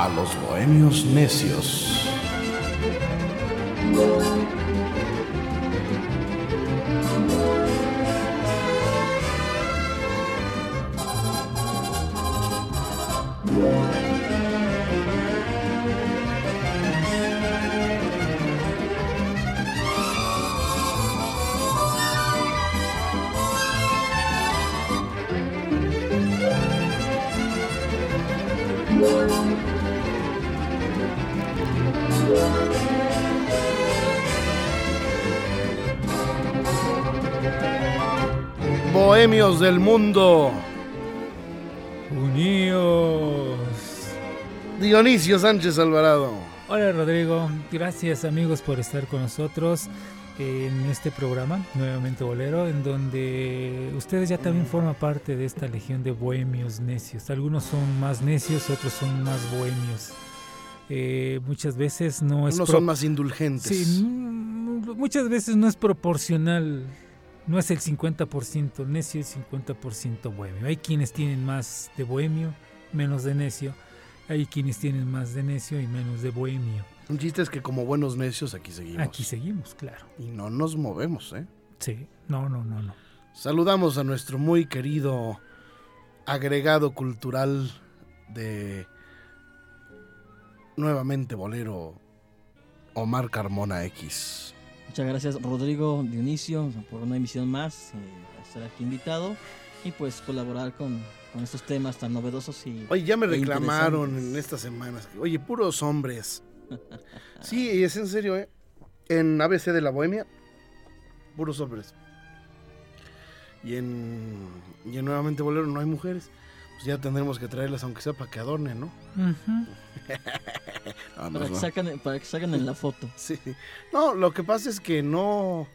A los bohemios necios. Bohemios del mundo. Unidos. Dionisio Sánchez Alvarado. Hola Rodrigo, gracias amigos por estar con nosotros en este programa, nuevamente Bolero, en donde ustedes ya también forman parte de esta legión de bohemios necios. Algunos son más necios, otros son más bohemios. Eh, muchas veces no es... Unos son más indulgentes. Sí, mm, muchas veces no es proporcional, no es el 50% necio y 50% bohemio. Hay quienes tienen más de bohemio, menos de necio. Hay quienes tienen más de necio y menos de bohemio. Un chiste es que como buenos necios aquí seguimos. Aquí seguimos, claro. Y no nos movemos, ¿eh? Sí, no, no, no, no. Saludamos a nuestro muy querido agregado cultural de nuevamente bolero Omar Carmona X. Muchas gracias Rodrigo Dionisio por una emisión más, eh, estar aquí invitado y pues colaborar con, con estos temas tan novedosos y... Oye, ya me e reclamaron en estas semanas. Oye, puros hombres. Sí, y es en serio, ¿eh? En ABC de la Bohemia, puros hombres. Y en, y en Nuevamente Bolero no hay mujeres. Pues ya tendremos que traerlas, aunque sea para que adornen, ¿no? No, Para que, sacan, para que salgan en la foto. Sí. No, lo que pasa es que no,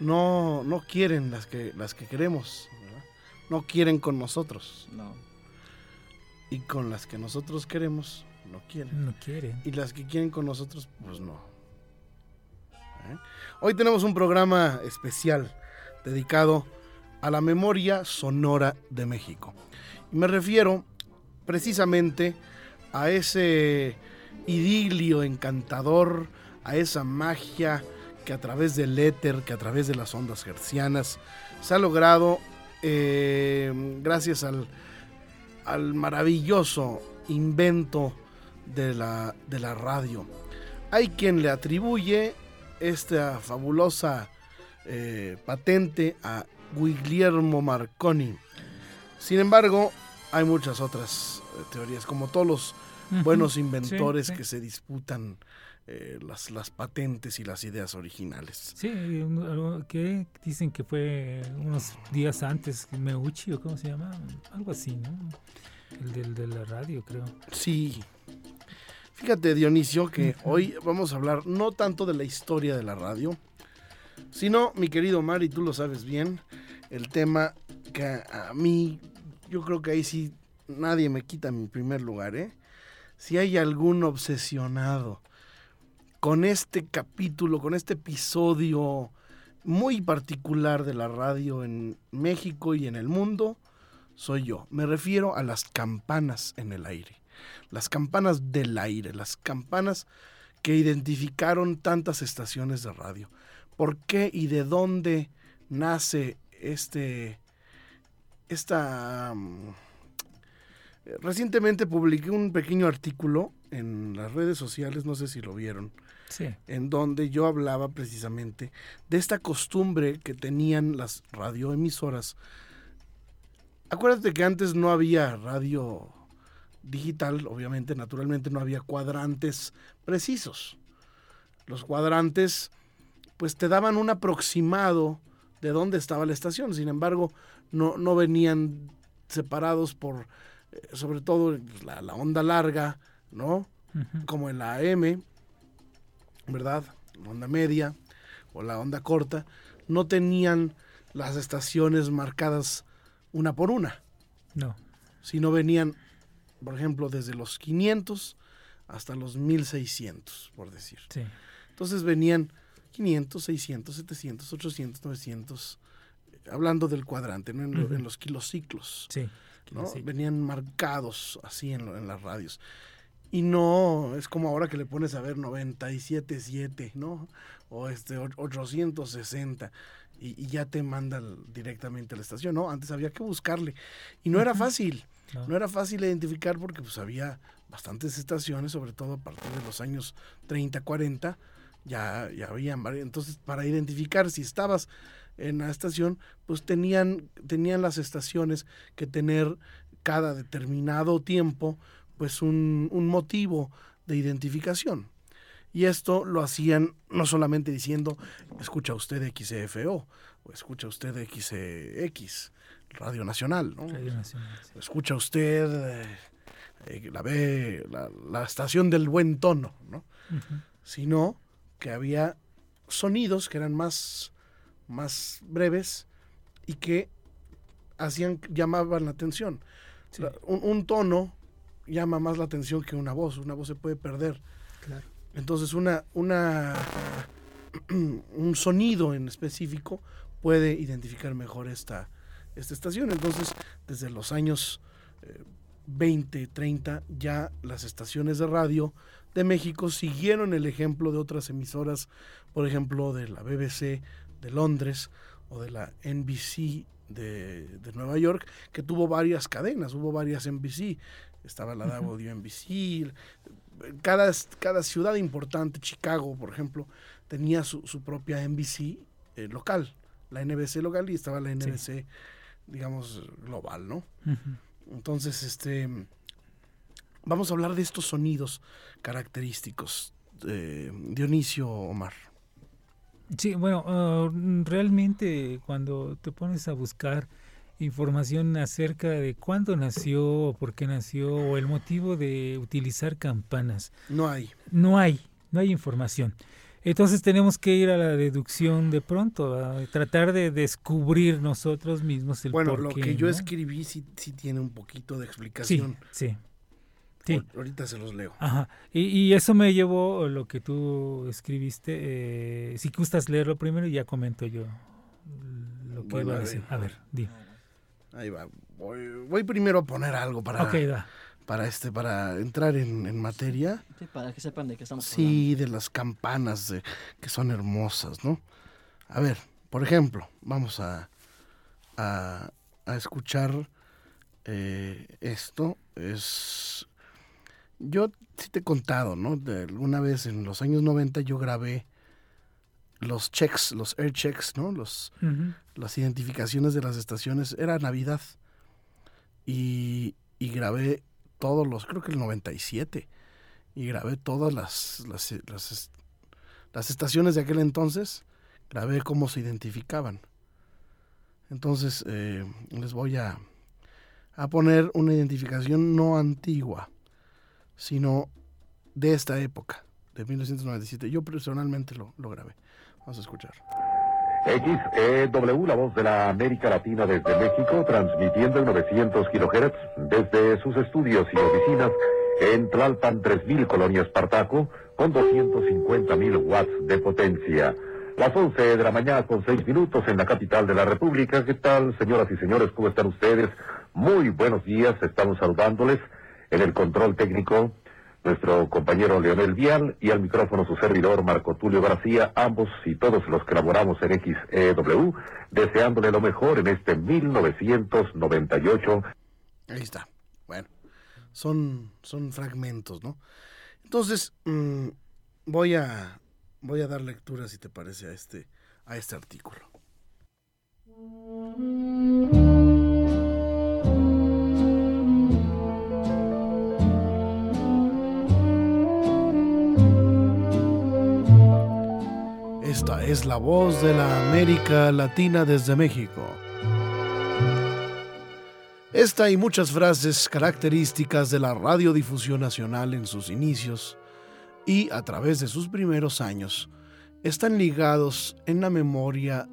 no, no quieren las que, las que queremos. ¿verdad? No quieren con nosotros. No. Y con las que nosotros queremos, no quieren. No quieren. Y las que quieren con nosotros, pues no. ¿Eh? Hoy tenemos un programa especial dedicado a la memoria sonora de México. Me refiero precisamente a ese idilio encantador, a esa magia que a través del éter, que a través de las ondas hercianas, se ha logrado eh, gracias al, al maravilloso invento de la, radio. Hay quien le atribuye esta fabulosa eh, patente a Guglielmo Marconi. Sin embargo, hay muchas otras eh, teorías, como todos los buenos inventores Sí, sí. que se disputan eh, las, las patentes y las ideas originales. Sí, que dicen que fue unos días antes, Meucci o cómo se llama, algo así, ¿no? El del, de la radio, creo. Sí. Fíjate, Dionisio, que hoy vamos a hablar no tanto de la historia de la radio, sino, mi querido Mari, tú lo sabes bien, el tema que a mí, yo creo que ahí sí nadie me quita mi primer lugar, ¿eh? Si hay algún obsesionado con este capítulo, con este episodio muy particular de la radio en México y en el mundo, soy yo. Me refiero a las campanas en el aire. Las campanas del aire, las campanas que identificaron tantas estaciones de radio. ¿Por qué y de dónde nace este esta mm, recientemente publiqué un pequeño artículo en las redes sociales, no sé si lo vieron, Sí. en donde yo hablaba precisamente de esta costumbre que tenían las radioemisoras. Acuérdate que antes no había radio digital, obviamente, naturalmente no había cuadrantes precisos. Los cuadrantes, pues te daban un aproximado de dónde estaba la estación, sin embargo, no, no venían separados por eh, sobre todo la, la onda larga, ¿no? Como en la AM, ¿verdad? La onda media o la onda corta, no tenían las estaciones marcadas una por una, No. sino venían, por ejemplo, desde los 500 hasta los 1600, por decir. Sí. Entonces venían 500, 600, 700, 800, 900, eh, hablando del cuadrante, ¿no? en, lo- Ujú. en los kilociclos. Sí. ¿no? Sí. Venían marcados así en, lo- en las radios. Y no, es como ahora que le pones a ver 97.7, ¿no? O este o- 860 y, y ya te manda directamente a la estación, ¿no? Antes había que buscarle. Y no era fácil, No. no era fácil identificar porque pues había bastantes estaciones, sobre todo a partir de los años 30, 40, ya, ya habían varias. Entonces, para identificar si estabas en la estación, pues tenían, tenían las estaciones que tener cada determinado tiempo, pues un, un motivo de identificación. Y esto lo hacían no solamente diciendo, escucha usted XFO, o escucha usted XX, Radio Nacional, ¿no? Radio Nacional. sí. escucha usted eh, eh, la ve la, la estación del buen tono, ¿no? Sino que había sonidos que eran más, más breves y que hacían, llamaban la atención. Sí. La- un, un tono llama más la atención que una voz, una voz se puede perder. Claro. Entonces una, una un sonido en específico puede identificar mejor esta, esta estación. Entonces, desde los años eh, 20, 30, ya las estaciones de radio de México siguieron el ejemplo de otras emisoras, por ejemplo, de la BBC de Londres o de la NBC de, de Nueva York, que tuvo varias cadenas, hubo varias NBC. Estaba la. WNBC, cada, cada ciudad importante, Chicago, por ejemplo, tenía su, su propia NBC eh, local, la NBC local y estaba la NBC, digamos, global, ¿no? Entonces, este, vamos a hablar de estos sonidos característicos. eh, Dionisio Omar. Sí, bueno, ah, realmente cuando te pones a buscar información acerca de cuándo nació, o por qué nació, o el motivo de utilizar campanas, No hay. no hay, no hay información. Entonces tenemos que ir a la deducción de pronto, a tratar de descubrir nosotros mismos el Bueno, por lo que yo escribí sí, sí tiene un poquito de explicación. sí. Sí. Ahor- Ahorita se los leo. Ajá. Y, y eso me llevó lo que tú escribiste. eh, si gustas leerlo primero y ya comento yo lo que Bueno, iba a decir. A ver, di. Ahí va. Voy, voy primero a poner algo para, para, este, para entrar en, en materia. Sí, para que sepan de qué estamos Sí, de las campanas de- que son hermosas, ¿no? A ver, por ejemplo, vamos a, a, a escuchar eh, esto. Es. Yo sí te he contado, ¿no? De alguna vez en los años 90 yo grabé los checks, los air checks, ¿no? Los, las identificaciones de las estaciones. Era Navidad. Y, y grabé todos los, creo que el 97. Y grabé todas las, las, las estaciones de aquel entonces. Grabé cómo se identificaban. Entonces eh, les voy a, a poner una identificación no antigua, sino de esta época, de 1997. Yo personalmente lo, lo grabé. Vamos a escuchar. XEW, la voz de la América Latina desde México, transmitiendo en 900 kilohertz desde sus estudios y oficinas en Tlalpan 3000 Colonia Espartaco, con 250.000 watts de potencia. Las 11 de la mañana con 6 minutos en la capital de la República. ¿Qué tal, señoras y señores? ¿Cómo están ustedes? Muy buenos días, estamos saludándoles en el control técnico nuestro compañero Leonel Vial y al micrófono su servidor Marco Tulio García, ambos y todos los que laboramos en XEW, deseándole lo mejor en este 1998. Ahí está. Bueno, son, son fragmentos, ¿no? Entonces, mm, voy a voy a dar lectura, si te parece, a este, a este artículo. Esta es la voz de la América Latina desde México. Esta y muchas frases características de la radiodifusión nacional en sus inicios y a través de sus primeros años están ligados en la memoria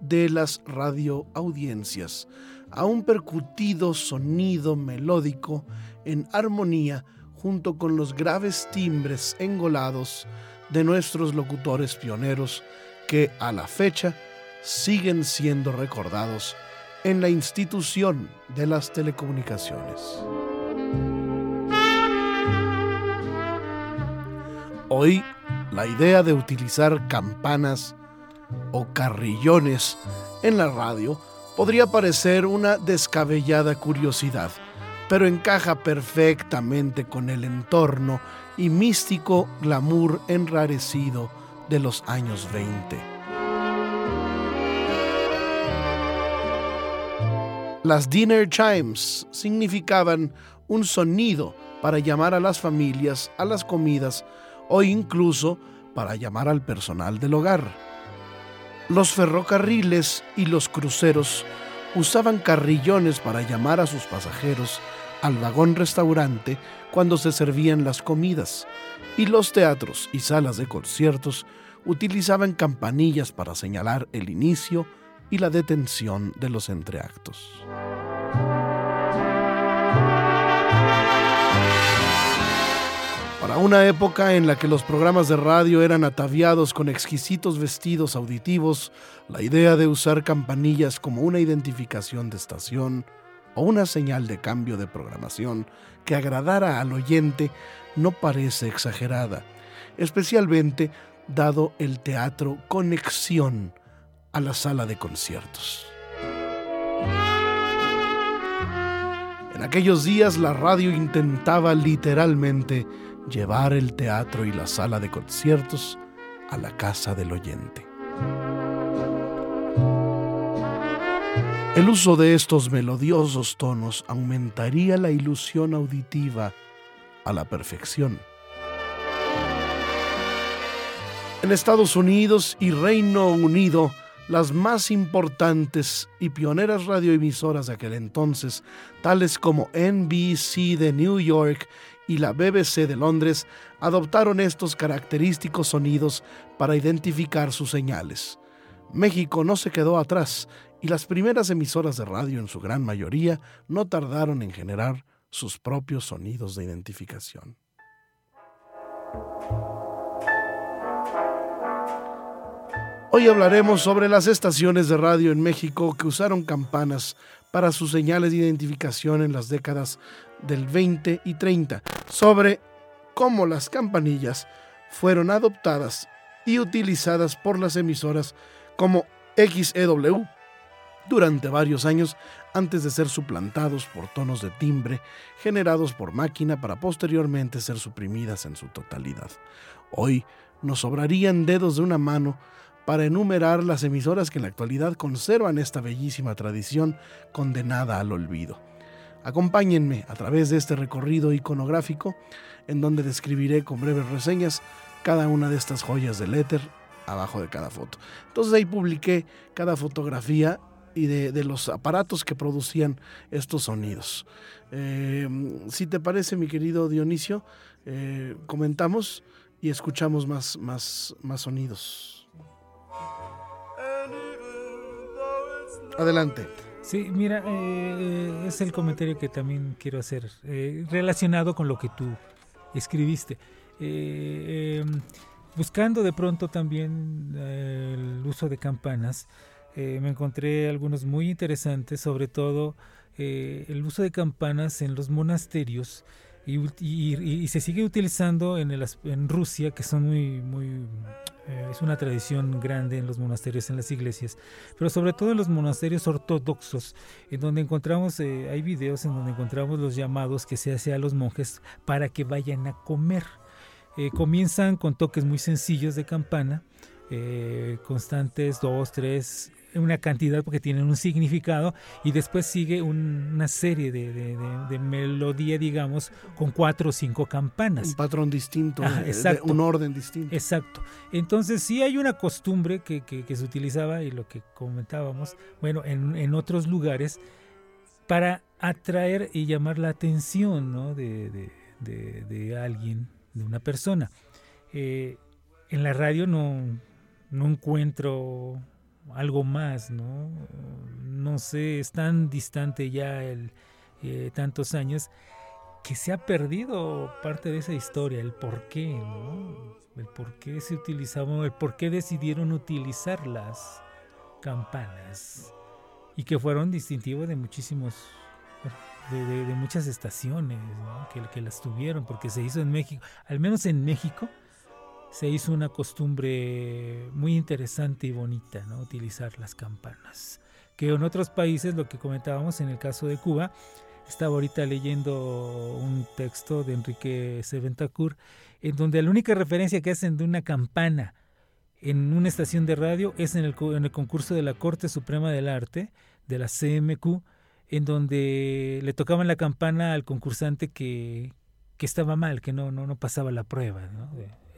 de las radioaudiencias a un percutido sonido melódico en armonía junto con los graves timbres engolados de nuestros locutores pioneros que a la fecha siguen siendo recordados en la institución de las telecomunicaciones. Hoy, la idea de utilizar campanas o carrillones en la radio podría parecer una descabellada curiosidad, pero encaja perfectamente con el entorno y místico glamour enrarecido de los años 20. Las dinner chimes significaban un sonido para llamar a las familias a las comidas o incluso para llamar al personal del hogar. Los ferrocarriles y los cruceros usaban carrillones para llamar a sus pasajeros al vagón restaurante cuando se servían las comidas, y los teatros y salas de conciertos utilizaban campanillas para señalar el inicio y la detención de los entreactos. Para una época en la que los programas de radio eran ataviados con exquisitos vestidos auditivos, la idea de usar campanillas como una identificación de estación o una señal de cambio de programación que agradara al oyente no parece exagerada, especialmente dado el teatro Conexión a la sala de conciertos. En aquellos días la radio intentaba literalmente llevar el teatro y la sala de conciertos a la casa del oyente. El uso de estos melodiosos tonos aumentaría la ilusión auditiva a la perfección. En Estados Unidos y Reino Unido, las más importantes y pioneras radioemisoras de aquel entonces, tales como NBC de New York y la BBC de Londres, adoptaron estos característicos sonidos para identificar sus señales. México no se quedó atrás y las primeras emisoras de radio en su gran mayoría no tardaron en generar sus propios sonidos de identificación. Hoy hablaremos sobre las estaciones de radio en México que usaron campanas para sus señales de identificación en las décadas del 20 y 30, sobre cómo las campanillas fueron adoptadas y utilizadas por las emisoras como XEW durante varios años antes de ser suplantados por tonos de timbre generados por máquina para posteriormente ser suprimidas en su totalidad. Hoy nos sobrarían dedos de una mano para enumerar las emisoras que en la actualidad conservan esta bellísima tradición condenada al olvido. Acompáñenme a través de este recorrido iconográfico en donde describiré con breves reseñas cada una de estas joyas del éter abajo de cada foto. Entonces ahí publiqué cada fotografía y de, los aparatos que producían estos sonidos. Eh, si te parece, mi querido Dionisio, eh, comentamos y escuchamos más, más, más sonidos. Adelante. Sí, mira, eh, es el comentario que también quiero hacer, relacionado con lo que tú escribiste. Em, buscando de pronto también el uso de campanas, me encontré algunos muy interesantes, sobre todo el uso de campanas en los monasterios y, se sigue utilizando en, el, en Rusia, que son muy, muy eh, es una tradición grande en los monasterios, en las iglesias, pero sobre todo en los monasterios ortodoxos, en donde encontramos, eh, hay videos en donde encontramos los llamados que se hace a los monjes para que vayan a comer. Eh, comienzan con toques muy sencillos de campana, constantes, dos, tres, una cantidad porque tienen un significado y después sigue una serie de, melodía, digamos, con cuatro o cinco campanas. Un patrón distinto, un orden distinto. Exacto. Entonces sí hay una costumbre que, se utilizaba y lo que comentábamos, bueno, en, en otros lugares para atraer y llamar la atención ¿no? de, de, de, de alguien, de una persona. Eh, en la radio no, no encuentro algo más, ¿no? No sé, es tan distante ya el, eh, tantos años que se ha perdido parte de esa historia, el por qué, ¿no? El por qué se utilizaban, el por qué decidieron utilizar las campanas y que fueron distintivos de muchísimos, de, muchas estaciones que las tuvieron, porque se hizo en México, al menos en México, se hizo una costumbre muy interesante y bonita, ¿no? Utilizar las campanas. Que en otros países, lo que comentábamos en el caso de Cuba, estaba ahorita leyendo un texto de Enrique Seventacur, en donde la única referencia que hacen de una campana en una estación de radio es en el, concurso de la Corte Suprema del Arte, de la CMQ, en donde le tocaban la campana al concursante que, que estaba mal, que no, no, no pasaba la prueba ¿no?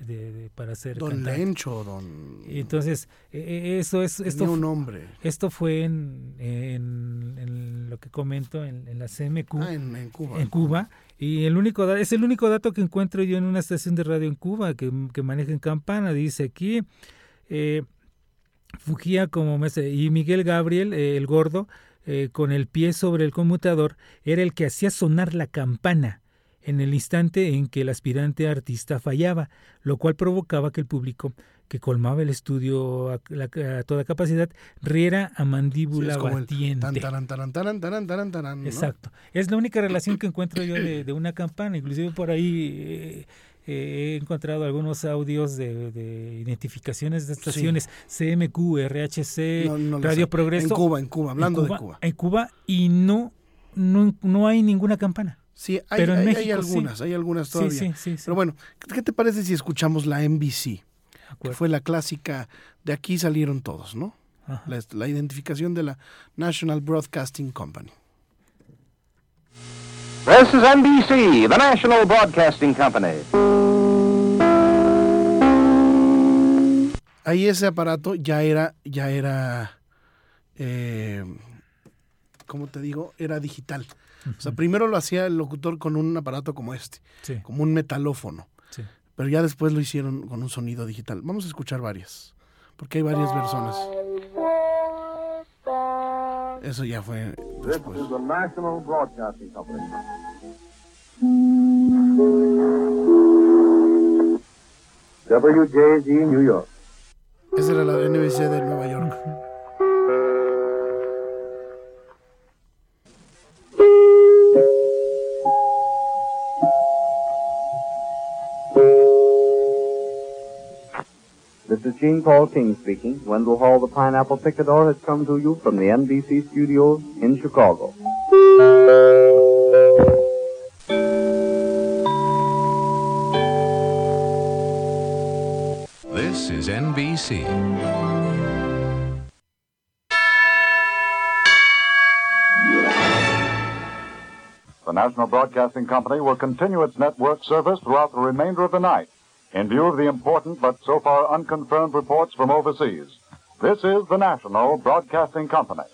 De, para ser Don cantante. Lencho, don... Entonces, eh, eh, eso es, esto, un nombre. esto fue en, en- en lo que comento en, en la CMQ Ah, en, Cuba. en Cuba y el único es el único dato que encuentro yo en una estación de radio en Cuba que, que maneja en campana dice aquí eh, Fugía como maestro y Miguel Gabriel eh, el gordo eh, con el pie sobre el conmutador era el que hacía sonar la campana en el instante en que el aspirante artista fallaba, lo cual provocaba que el público que colmaba el estudio a, la- a toda capacidad riera a Sí, mandíbula es como el batiente. tan, taran, taran, ¿no? Exacto. Es la única relación que encuentro yo de, de una campana. Inclusive por ahí eh, eh, he encontrado algunos audios de, de identificaciones de estaciones CMQ, RHC, No, no Radio. Progreso. En Cuba, en Cuba, hablando en de Cuba. En Cuba y no, no, no hay ninguna campana. Sí, hay, Pero en hay- hay México sí. algunas, hay algunas todavía. sí, sí. sí. Pero bueno, ¿qué te parece si escuchamos la NBC? Que fue la clásica, de aquí salieron todos, ¿no? Ajá. La, la identificación de la National Broadcasting Company. This is NBC, the national broadcasting company. Ahí ese aparato ya era, ya era, eh, ¿cómo te digo? Era digital. O sea, primero lo hacía el locutor con un aparato como este, Sí, como un metalófono. sí. Pero ya después lo hicieron con un sonido digital. Vamos a escuchar varias, porque hay varias versiones. Eso ya fue después. the national broadcasting company. WJZ New York. Esa era la NBC de Nueva York. Is Gene Paul King speaking. Wendell Hall, the Pineapple Picador, has come to you from the NBC studios in Chicago. This is NBC. The National Broadcasting Company will continue its network service throughout the remainder of the night in view of the important but so far unconfirmed reports from overseas. This is the National Broadcasting Company.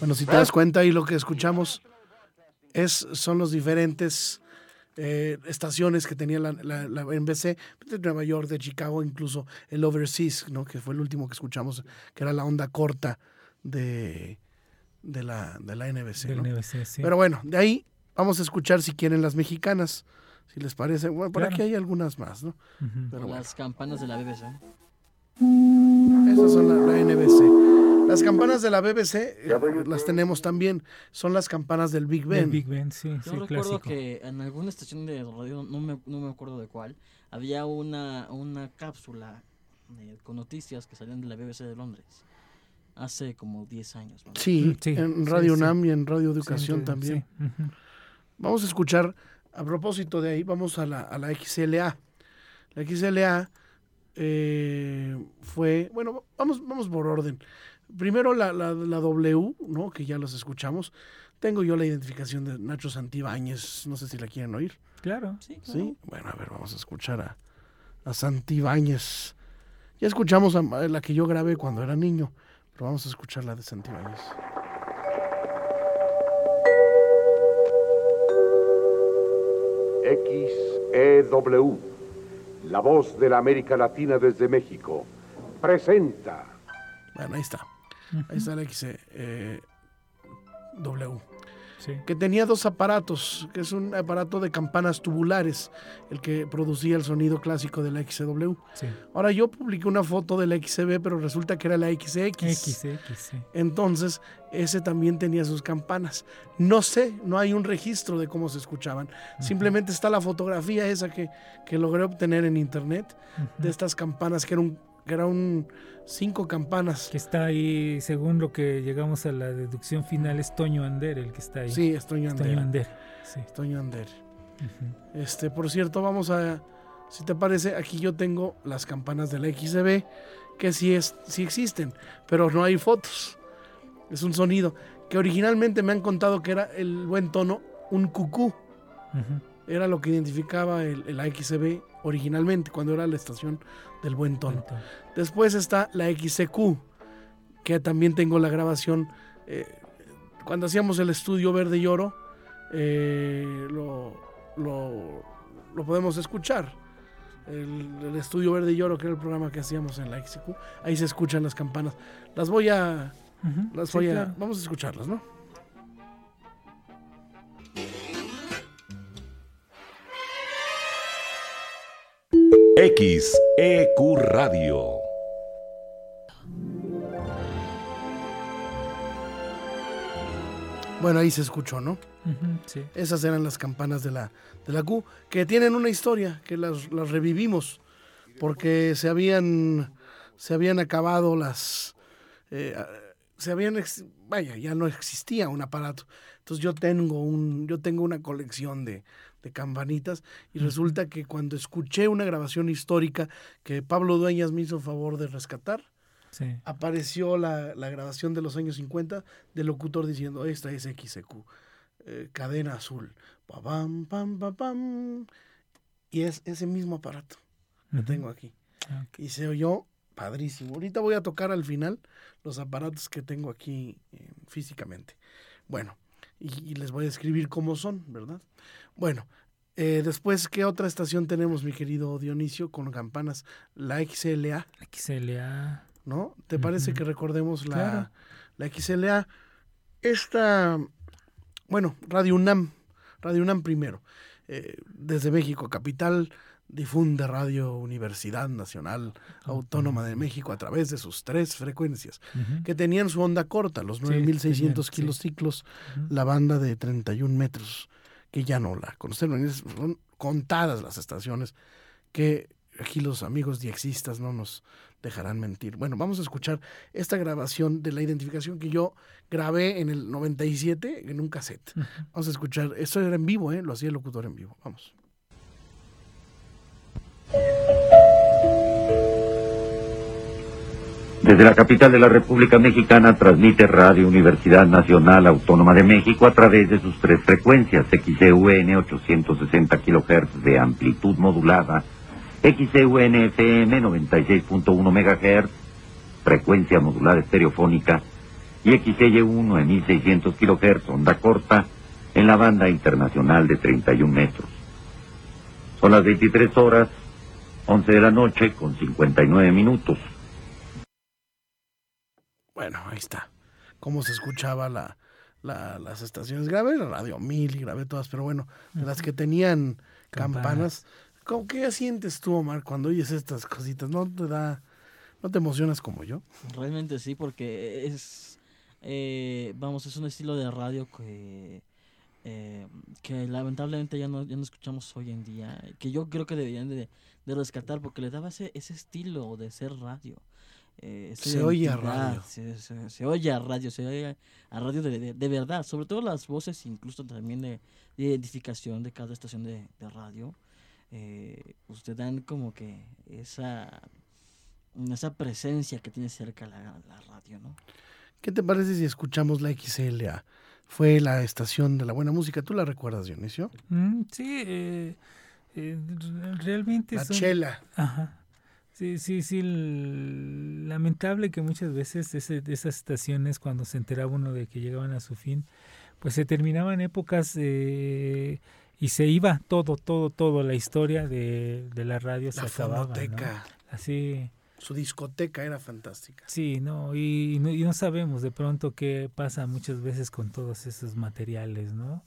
Bueno, si te das cuenta ahí lo que escuchamos es, son los diferentes eh, estaciones que tenía la, la- la NBC de Nueva York, de Chicago, incluso el Overseas, ¿no? que fue el último que escuchamos, que era la onda corta de, de, la, de la NBC. Del ¿no? NBC, sí. Pero bueno, de ahí vamos a escuchar si quieren las mexicanas, si les parece. Bueno, por Claro. aquí hay algunas más, ¿no? Pero bueno, las campanas de la BBC. esas son la, la NBC. Las campanas de la BBC eh, las tenemos también, son las campanas del Big Del Ben. Big Ben, sí, Yo sí, recuerdo clásico. que en alguna estación de radio, no me, no me acuerdo de cuál, había una, una cápsula eh, con noticias que salían de la BBC de Londres. Hace como 10 años. más o Sí, Mm, sí, en Radio sí. UNAM y en Radio Educación sí, también. sí, ujú. Vamos a escuchar, a propósito de ahí, vamos a la, a la XLA. La XLA eh, fue, bueno, vamos, vamos por orden. Primero la, la, la W, ¿no? Que ya los escuchamos. Tengo yo la identificación de Nacho Santibáñez, no sé si la quieren oír. Claro. Sí, claro. ¿Sí? Bueno, a ver, vamos a escuchar a, a Santibáñez. Ya escuchamos a- a la que yo grabé cuando era niño, pero vamos a escuchar la de Santibáñez. XEW, la voz de la América Latina desde México, presenta Bueno, ahí está. Ahí está la XW. Sí. que tenía dos aparatos, que es un aparato de campanas tubulares, el que producía el sonido clásico de la XW. Sí. Ahora yo publiqué una foto de la XB, pero resulta que era la XX. X, X, sí. Entonces, ese también tenía sus campanas. No sé, no hay un registro de cómo se escuchaban. Simplemente está la fotografía esa que, que logré obtener en internet de estas campanas, que era un, que era un cinco campanas. Que está ahí, según lo que llegamos a la deducción final, es Toño Ander el que está ahí. Sí, es Toño Es Toño Ander. Toño Ander. Este, por cierto, vamos a, si te parece, aquí yo tengo las campanas de la XB, que sí, es, sí existen, pero no hay fotos. Es un sonido que originalmente me han contado que era el buen tono, un cucú. Era lo que identificaba el, el XB originalmente, cuando era la estación del buen tono. Después está la XCQ, que también tengo la grabación. eh, cuando hacíamos el estudio Verde y Oro, eh, lo, lo- lo podemos escuchar. El, el estudio Verde y Oro, que era el programa que hacíamos en la XCQ, ahí se escuchan las campanas. Las voy a. Las Sí, voy a claro. Vamos a escucharlas, ¿no? XEQ Radio. Bueno, ahí se escuchó, ¿no? Sí. Esas eran las campanas de la, de la Q, que tienen una historia, que las, las revivimos, porque se habían, se habían acabado las... eh, se habían... ex- vaya, ya no existía un aparato. Entonces yo tengo, un, yo tengo una colección de, de campanitas y resulta que cuando escuché una grabación histórica que Pablo Dueñas me hizo favor de rescatar, Sí. apareció la, la grabación de los años 50 del locutor diciendo, esta es XQ, eh, cadena azul. Pa, pam, pam, pa, pam. Y es ese mismo aparato que tengo aquí. Ah. Y se oyó padrísimo. Ahorita voy a tocar al final los aparatos que tengo aquí eh, físicamente. Bueno, y, y les voy a escribir cómo son, ¿verdad? Bueno, eh, después, ¿qué otra estación tenemos, mi querido Dionisio, con campanas? La XLA. XLA. ¿no? ¿Te parece que recordemos la, Claro. la XLA? Esta, bueno, Radio UNAM, Radio UNAM primero, eh, desde México, capital, difunde Radio Universidad Nacional Autónoma de México a través de sus tres frecuencias, que tenían su onda corta, los Sí, 9600 tenían, sí. kilociclos, la banda de 31 metros, que ya no la conocen, es- son contadas las estaciones que aquí los amigos diexistas no nos dejarán mentir. Bueno, vamos a escuchar esta grabación de la identificación que yo grabé en el 97 en un cassette. Vamos a escuchar, esto era en vivo, ¿eh? lo hacía el locutor en vivo. Vamos. Desde la capital de la República Mexicana transmite Radio Universidad Nacional Autónoma de México a través de sus tres frecuencias, XCUN 860 kHz de amplitud modulada, XCUN FM 96.1 MHz, frecuencia modulada estereofónica, y XY1 en 1600 kHz onda corta en la banda internacional de 31 metros. Son las 23 horas, 11 de la noche con 59 minutos. Bueno, ahí está. Cómo se escuchaba la, la- las estaciones. Grabé la Radio 1000 y grabé todas, pero bueno, de las que tenían campanas. Campanas. ¿Cómo qué sientes tú, Omar, cuando oyes estas cositas? ¿No te da, no te emocionas como yo? Realmente sí, porque es, eh, vamos, es un estilo de radio que, eh, que lamentablemente ya no, ya no escuchamos hoy en día, que yo creo que deberían de, de rescatar porque le daba ese, ese estilo de ser radio. Eh, Se oye a radio. Se, se- se oye a radio, se oye a radio de, de- de verdad, sobre todo las voces, incluso también de, de identificación de cada estación de, de radio. Eh, usted dan como que esa esa presencia que tiene cerca la, la radio, ¿no? ¿Qué te parece si escuchamos la XLA? Fue la estación de la buena música. ¿Tú la recuerdas, Dionisio? Mm, sí, eh, eh, realmente La son- chela. Ajá. Sí, sí, sí. Lamentable que muchas veces ese, esas estaciones, cuando se enteraba uno de que llegaban a su fin, pues se terminaban épocas eh, y se iba todo, todo, todo. La historia de, de la radio se acababa. Así. Su discoteca era fantástica. Sí, no y, no, y no sabemos de pronto qué pasa muchas veces con todos esos materiales, ¿no?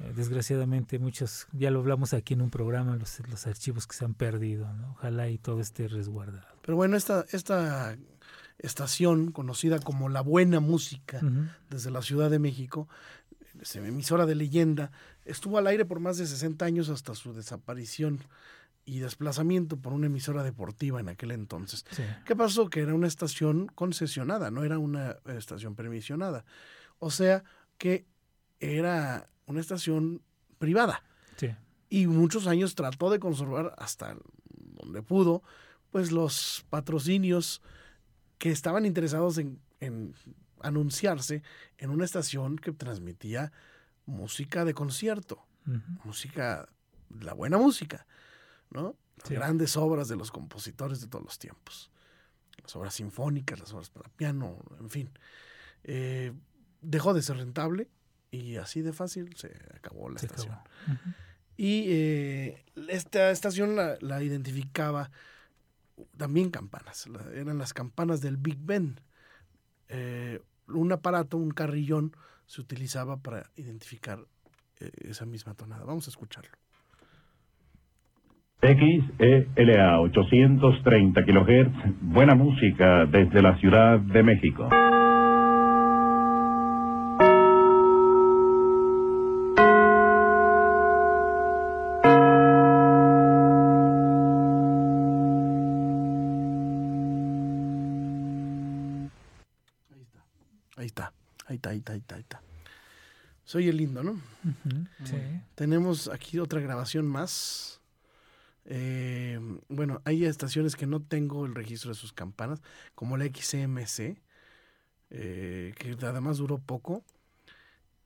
Eh, desgraciadamente muchos, ya lo hablamos aquí en un programa, los, los archivos que se han perdido, ¿no? Ojalá y todo esté resguardado. Pero bueno, esta, esta estación conocida como La Buena Música desde la Ciudad de México, emisora de leyenda, estuvo al aire por más de 60 años hasta su desaparición y desplazamiento por una emisora deportiva en aquel entonces. ¿Qué pasó? Que era una estación concesionada, no era una estación permisionada. O sea que era una estación privada. Sí. Y muchos años trató de conservar hasta donde pudo, pues los patrocinios que estaban interesados en, anunciarse en una estación que transmitía música de concierto, música, la buena música, ¿no? grandes obras de los compositores de todos los tiempos. Las obras sinfónicas, las obras para piano, en fin. Eh, dejó de ser rentable y así de fácil se acabó la estación. Y eh, esta estación la, identificaba también campanas, eran las campanas del Big Ben. Eh, un aparato, un carrillón, se utilizaba para identificar eh, esa misma tonada. Vamos a escucharlo. XELA 830 kHz, buena música desde la Ciudad de México. Soy el lindo, ¿no? sí. Tenemos aquí otra grabación más. Eh, bueno, hay estaciones que no tengo el registro de sus campanas, como la XMC, eh, que además duró poco.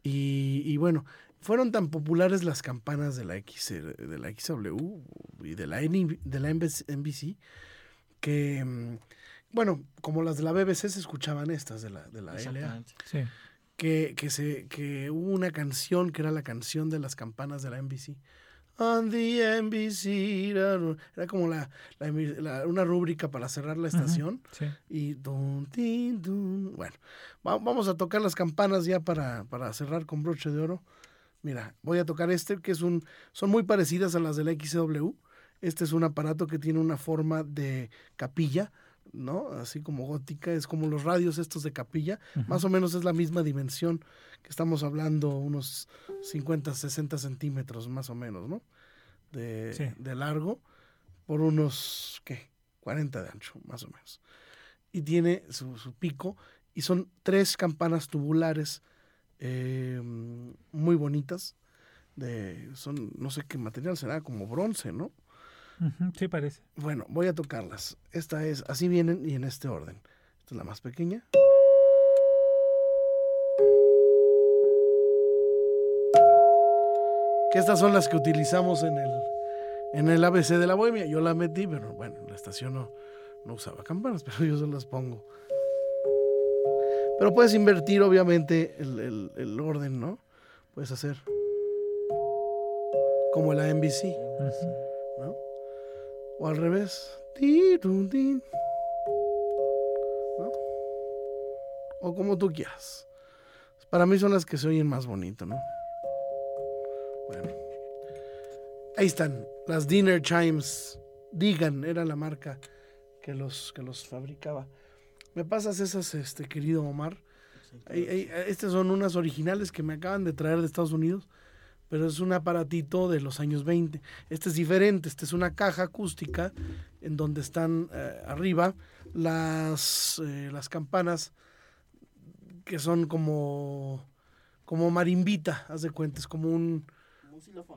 Y, bueno, fueron tan populares las campanas de la, X, de la XW y de la, de la NBC que, mm, bueno, como las de la BBC se escuchaban estas de la, de la LA. Sí que, que, se, que hubo una canción que era la canción de las campanas de la NBC. On the NBC. Era como la, una rúbrica para cerrar la estación. Y dun, dun. bueno, vamos a tocar las campanas ya para, para cerrar con broche de oro. Mira, voy a tocar este que es un son muy parecidas a las del XW. Este es un aparato que tiene una forma de capilla ¿no? Así como gótica, es como los radios estos de capilla, más o menos es la misma dimensión que estamos hablando, unos 50, 60 centímetros más o menos, ¿no? De, de largo por unos, ¿qué? 40 de ancho, más o menos. Y tiene su, su pico y son tres campanas tubulares eh, muy bonitas. De, son, no sé qué material será, como bronce, ¿no? Sí, parece. Bueno, voy a tocarlas. Esta es, así vienen y en este orden. Esta es la más pequeña. Que estas son las que utilizamos en el, en el ABC de la Bohemia. Yo la metí, pero bueno, la estación no, no usaba campanas, pero yo se las pongo. Pero puedes invertir, obviamente, el, el, orden, ¿no? Puedes hacer como la NBC, ¿no? O al revés. O como tú quieras. Para mí son las que se oyen más bonito, ¿no? Bueno. Ahí están. Las Dinner Chimes. Digan, era la marca que los, que los fabricaba. ¿Me pasas esas, este, querido Omar? estas son unas originales que me acaban de traer de Estados Unidos pero es un aparatito de los años 20. Este es diferente, este es una caja acústica en donde están eh, arriba las, eh, las campanas que son como, como marimbita, haz de cuenta, es como un...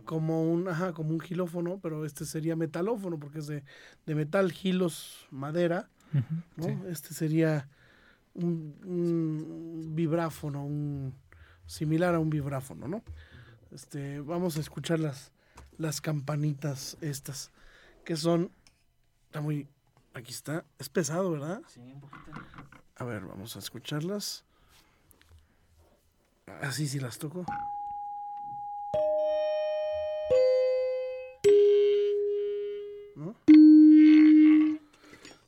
Como un, ajá, como un gilófono, pero este sería metalófono porque es de, metal, gilos, madera, Este sería un, un vibráfono, un, similar a un vibráfono, ¿no? Este, vamos a escuchar las, las campanitas estas, que son, está muy, Aquí está. Es pesado, ¿verdad? Sí, un poquito. A ver, vamos a escucharlas. Así sí las toco. ¿No?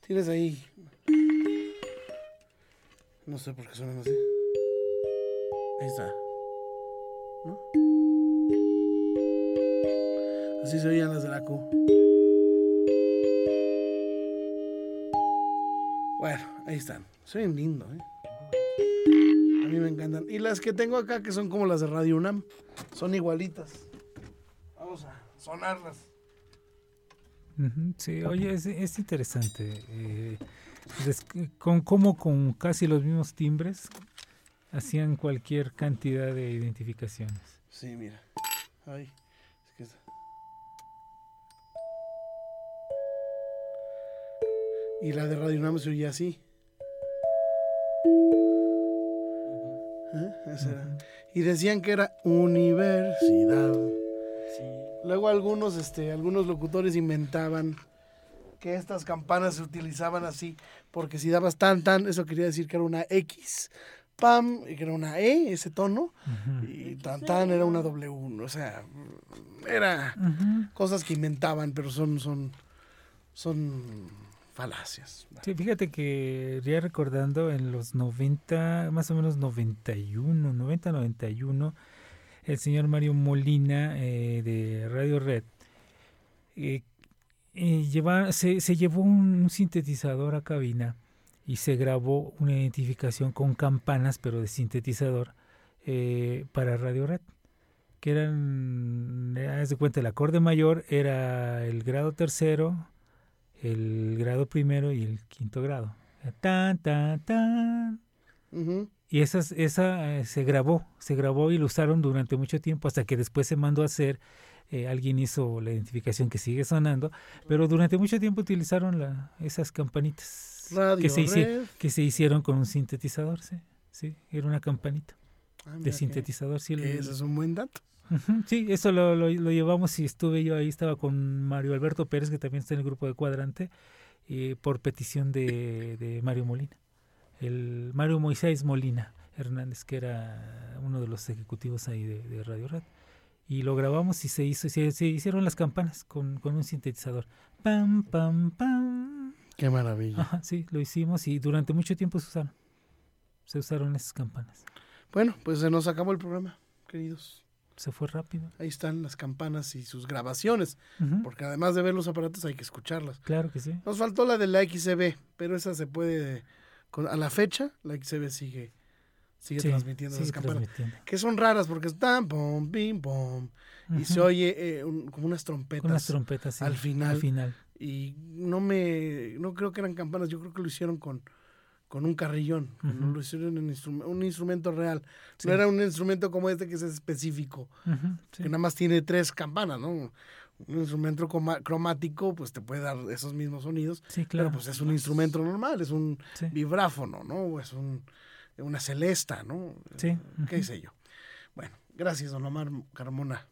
Tienes ahí. No sé por qué suenan así. Ahí está. ¿No? Así se oían las de la Q. Bueno, ahí están. Se oyen lindo, ¿eh? A mí me encantan. Y las que tengo acá, que son como las de Radio UNAM, son igualitas. Vamos a sonarlas. Sí, oye, es, es interesante. eh, des- con cómo con casi los mismos timbres hacían cualquier cantidad de identificaciones. Sí, mira. Ay, es que está- Y la de Radio UNAM se oía así. ¿Eh? Esa era. Y decían que era universidad. Sí. Luego algunos, este, algunos locutores inventaban que estas campanas se utilizaban así, porque si dabas tan tan, eso quería decir que era una X, pam, y que era una E, ese tono, y tan tan era una W, o sea, era cosas que inventaban, pero son, son, son falacias. Fíjate que ya recordando en los 90, más o menos 91, 90, 91, el señor Mario Molina eh, de Radio Red eh, eh, lleva- se, llevó un, un sintetizador a cabina y se grabó una identificación con campanas, pero de sintetizador, para Radio Red. Que eran, haz de cuenta, el acorde mayor era el grado tercero, el grado primero y el quinto grado. Tan, tan, tan. Y esas, esa eh, se grabó, se grabó y lo usaron durante mucho tiempo hasta que después se mandó a hacer, eh, alguien hizo la identificación que sigue sonando, pero durante mucho tiempo utilizaron la, esas campanitas Radio que, se hici- que se hicieron con un sintetizador, sí, sí, era una campanita Ah, de que- sintetizador. Sí, Ese es un buen dato. Sí, eso lo, lo- lo llevamos y estuve yo ahí, estaba con Mario Alberto Pérez, que también está en el grupo de Cuadrante, eh, por petición de, de Mario Molina. El Mario Moisés Molina Hernández, que era uno de los ejecutivos ahí de, de Radio Red. Y lo grabamos y se hizo, se, se hicieron las campanas con, con un sintetizador. Pam, pam, pam. Qué maravilla. Ajá, sí, lo hicimos y durante mucho tiempo se usaron. Se usaron esas campanas. Bueno, pues se nos acabó el programa, queridos. Se fue rápido. Ahí están las campanas y sus grabaciones, porque además de ver los aparatos hay que escucharlas. Claro que sí. Nos faltó la de la XCB, pero esa se puede, con- a la fecha, la XCB sigue, sigue Sí, transmitiendo sigue esas campanas, transmitiendo. que son raras porque están pom, pim, pom, y se oye eh, un- como unas trompetas. Con las trompetas, sí, al final. Al final. Y no me, no creo que eran campanas, yo creo que lo hicieron con, con un carrillón, no Ujú. lo hicieron en instrum- un instrumento real. Sí. No era un instrumento como este que es específico, sí. que nada más tiene tres campanas, ¿no? Un instrumento cromático, pues te puede dar esos mismos sonidos, Sí, claro. pero pues es un instrumento normal, es un Sí. vibráfono, ¿no? O es un, una celesta, ¿no? Sí, Qué ujú. sé yo. Bueno, gracias, don Omar Carmona.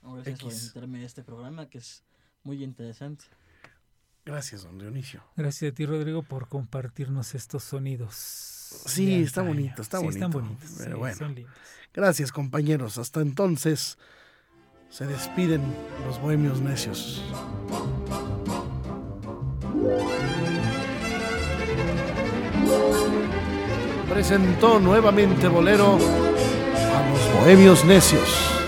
Gracias por invitarme a este programa que es muy interesante. Gracias, don Dionisio. Gracias a ti, Rodrigo, por compartirnos estos sonidos. Sí, está bonito, está Sí, están bonito, bonitos. pero sí, bueno. son lindos. Gracias, compañeros. Hasta entonces, se despiden los bohemios necios. Presentó nuevamente Bolero a los bohemios necios.